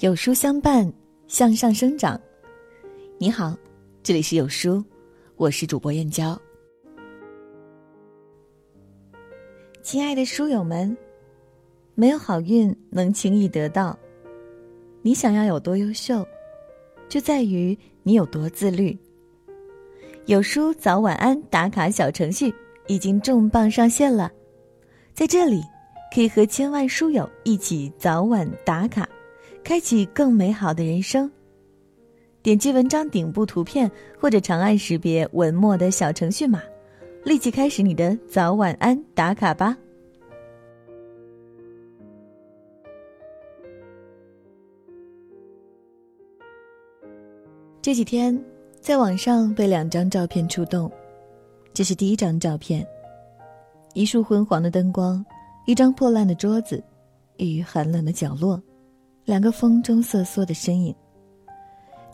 有书相伴，向上生长。你好，这里是有书，我是主播燕娇。亲爱的书友们，没有好运能轻易得到，你想要有多优秀，就在于你有多自律。有书早晚安打卡小程序已经重磅上线了，在这里可以和千万书友一起早晚打卡。开启更美好的人生。点击文章顶部图片，或者长按识别文末的小程序码，立即开始你的早晚安打卡吧。这几天，在网上被两张照片触动。这是第一张照片：一束昏黄的灯光，一张破烂的桌子，一寒冷的角落。两个风中瑟缩的身影。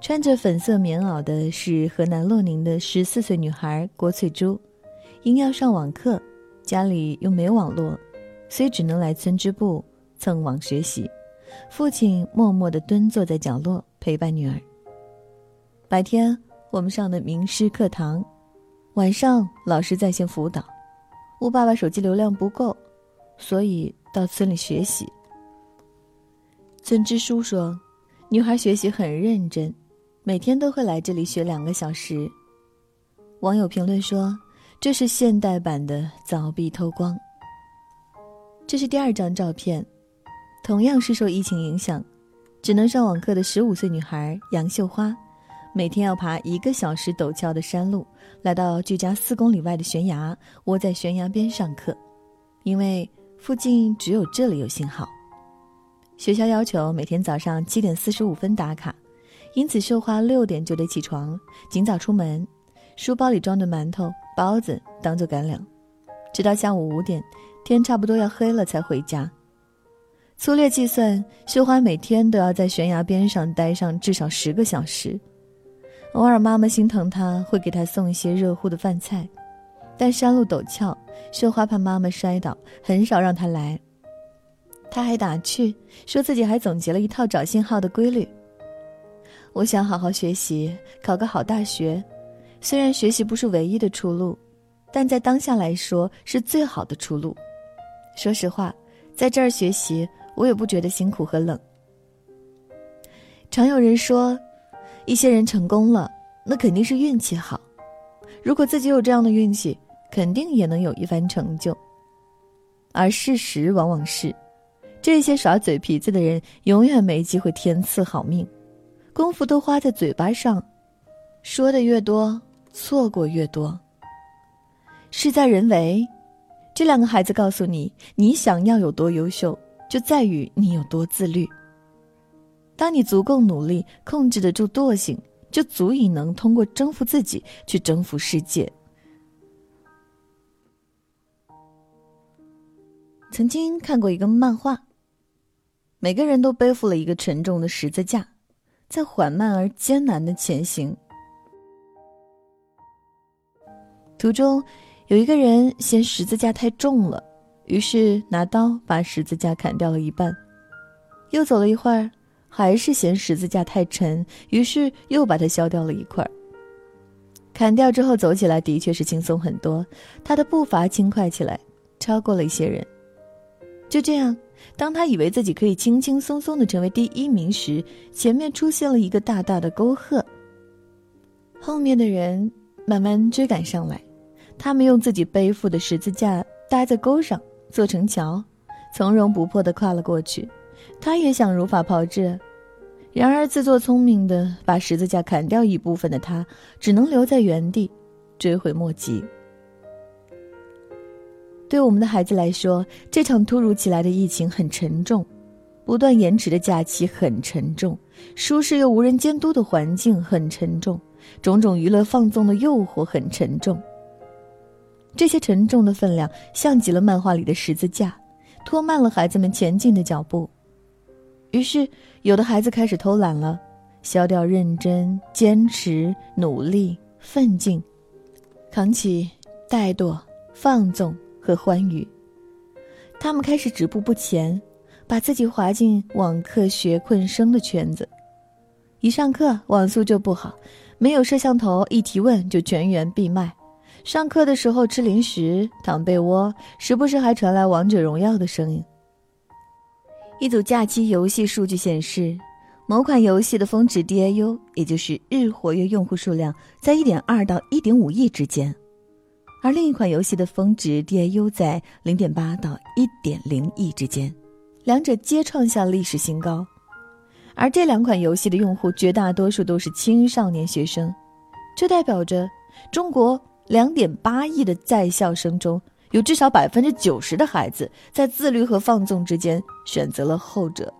穿着粉色棉袄的是河南洛宁的十四岁女孩郭翠珠，因要上网课，家里又没网络，所以只能来村支部蹭网学习。父亲默默地蹲坐在角落陪伴女儿。白天我们上的名师课堂，晚上老师在线辅导。我爸爸手机流量不够，所以到村里学习。村支书说：“女孩学习很认真，每天都会来这里学两个小时。”网友评论说：“这是现代版的凿壁偷光。”这是第二张照片，同样是受疫情影响，只能上网课的十五岁女孩杨秀花，每天要爬一个小时陡峭的山路，来到距家四公里外的悬崖，窝在悬崖边上课，因为附近只有这里有信号。学校要求每天早上七点四十五分打卡，因此绣花六点就得起床，尽早出门，书包里装着馒头、包子当做干粮，直到下午五点，天差不多要黑了才回家。粗略计算，绣花每天都要在悬崖边上待上至少十个小时。偶尔妈妈心疼她，会给她送一些热乎的饭菜，但山路陡峭，绣花怕妈妈摔倒，很少让她来。他还打趣，说自己还总结了一套找信号的规律。我想好好学习，考个好大学。虽然学习不是唯一的出路，但在当下来说是最好的出路。说实话，在这儿学习，我也不觉得辛苦和冷。常有人说，一些人成功了，那肯定是运气好。如果自己有这样的运气，肯定也能有一番成就。而事实往往是。这些耍嘴皮子的人永远没机会天赐好命，功夫都花在嘴巴上，说的越多，错过越多。事在人为，这两个孩子告诉你，你想要有多优秀，就在于你有多自律。当你足够努力，控制得住惰性，就足以能通过征服自己去征服世界。曾经看过一个漫画。每个人都背负了一个沉重的十字架，在缓慢而艰难的前行。途中，有一个人嫌十字架太重了，于是拿刀把十字架砍掉了一半。又走了一会儿，还是嫌十字架太沉，于是又把它削掉了一块。砍掉之后，走起来的确是轻松很多，他的步伐轻快起来，超过了一些人。就这样。当他以为自己可以轻轻松松的成为第一名时，前面出现了一个大大的沟壑。后面的人慢慢追赶上来，他们用自己背负的十字架搭在沟上，做成桥，从容不迫的跨了过去。他也想如法炮制，然而自作聪明的把十字架砍掉一部分的他，只能留在原地，追悔莫及。对我们的孩子来说，这场突如其来的疫情很沉重，不断延迟的假期很沉重，舒适又无人监督的环境很沉重，种种娱乐放纵的诱惑很沉重。这些沉重的分量，像极了漫画里的十字架，拖慢了孩子们前进的脚步。于是，有的孩子开始偷懒了，消掉认真、坚持、努力、奋进，扛起怠惰、放纵。和欢愉，他们开始止步不前，把自己划进网课学困生的圈子。一上课网速就不好，没有摄像头，一提问就全员闭麦。上课的时候吃零食、躺被窝，时不时还传来王者荣耀的声音。一组假期游戏数据显示，某款游戏的峰值 DAU，也就是日活跃用户数量，在1.2到1.5亿之间，而另一款游戏的峰值 DAU 在0.8到1.0亿之间，两者皆创下历史新高。而这两款游戏的用户绝大多数都是青少年学生，这代表着中国2.8亿的在校生中。有至少百分之九十的孩子在自律和放纵之间选择了后者。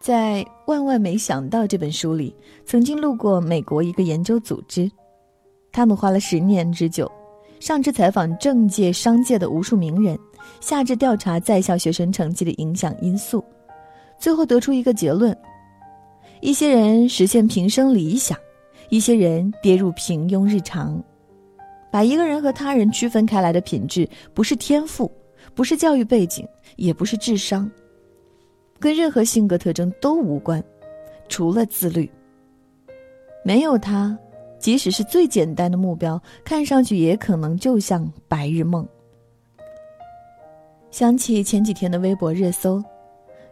在《万万没想到》这本书里，曾经路过美国一个研究组织，他们花了十年之久，上至采访政界、商界的无数名人，下至调查在校学生成绩的影响因素，最后得出一个结论：一些人实现平生理想，一些人跌入平庸日常。把一个人和他人区分开来的品质，不是天赋，不是教育背景，也不是智商，跟任何性格特征都无关，除了自律。没有他，即使是最简单的目标，看上去也可能就像白日梦。想起前几天的微博热搜，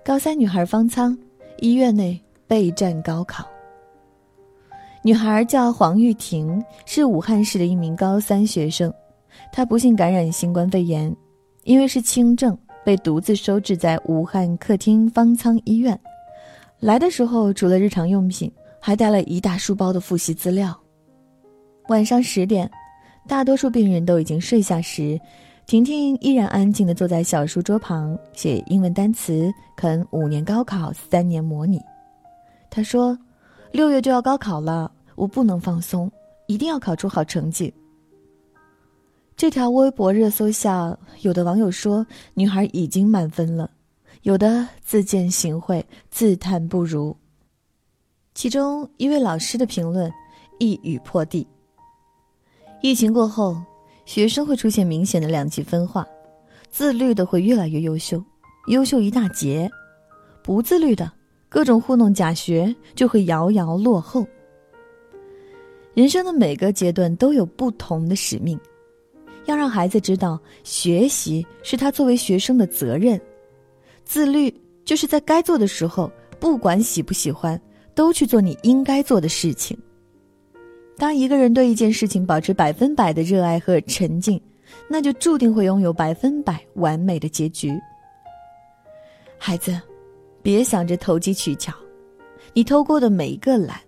高三女孩方舱，医院内备战高考。女孩叫黄玉婷，是武汉市的一名高三学生。她不幸感染新冠肺炎，因为是轻症，被独自收治在武汉客厅方舱医院。来的时候，除了日常用品，还带了一大书包的复习资料。晚上十点，大多数病人都已经睡下时，婷婷依然安静地坐在小书桌旁写英文单词，啃五年高考三年模拟。她说。六月就要高考了，我不能放松，一定要考出好成绩。这条微博热搜下，有的网友说女孩已经满分了，有的自荐行贿，自叹不如。其中一位老师的评论一语破地：疫情过后，学生会出现明显的两极分化，自律的会越来越优秀，优秀一大截；不自律的。各种糊弄假学就会遥遥落后。人生的每个阶段都有不同的使命，要让孩子知道，学习是他作为学生的责任，自律就是在该做的时候，不管喜不喜欢，都去做你应该做的事情。当一个人对一件事情保持百分百的热爱和沉静，那就注定会拥有百分百完美的结局。孩子。别想着投机取巧，你偷过的每一个懒，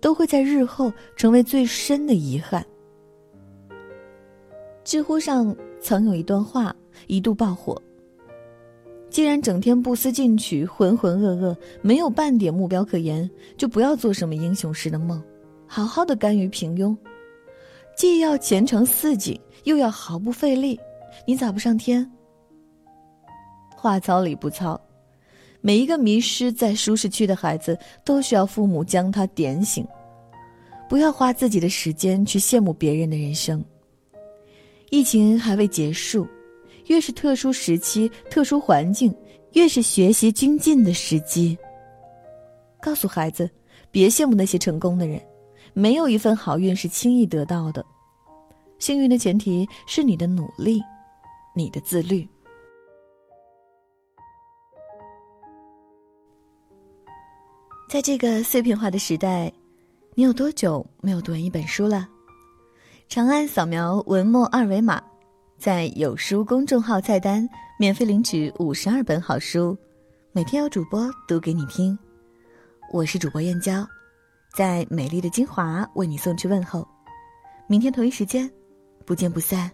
都会在日后成为最深的遗憾。知乎上曾有一段话一度爆火：既然整天不思进取、浑浑噩噩，没有半点目标可言，就不要做什么英雄式的梦，好好的甘于平庸。既要前程似锦，又要毫不费力，你咋不上天？话糙理不糙。每一个迷失在舒适区的孩子，都需要父母将他点醒。不要花自己的时间去羡慕别人的人生。疫情还未结束，越是特殊时期、特殊环境，越是学习精进的时机。告诉孩子，别羡慕那些成功的人，没有一份好运是轻易得到的。幸运的前提是你的努力，你的自律。在这个碎片化的时代，你有多久没有读完一本书了？长按扫描文末二维码，在有书公众号菜单免费领取五十二本好书，每天有主播读给你听。我是主播燕娇，在美丽的金华为你送去问候。明天同一时间，不见不散。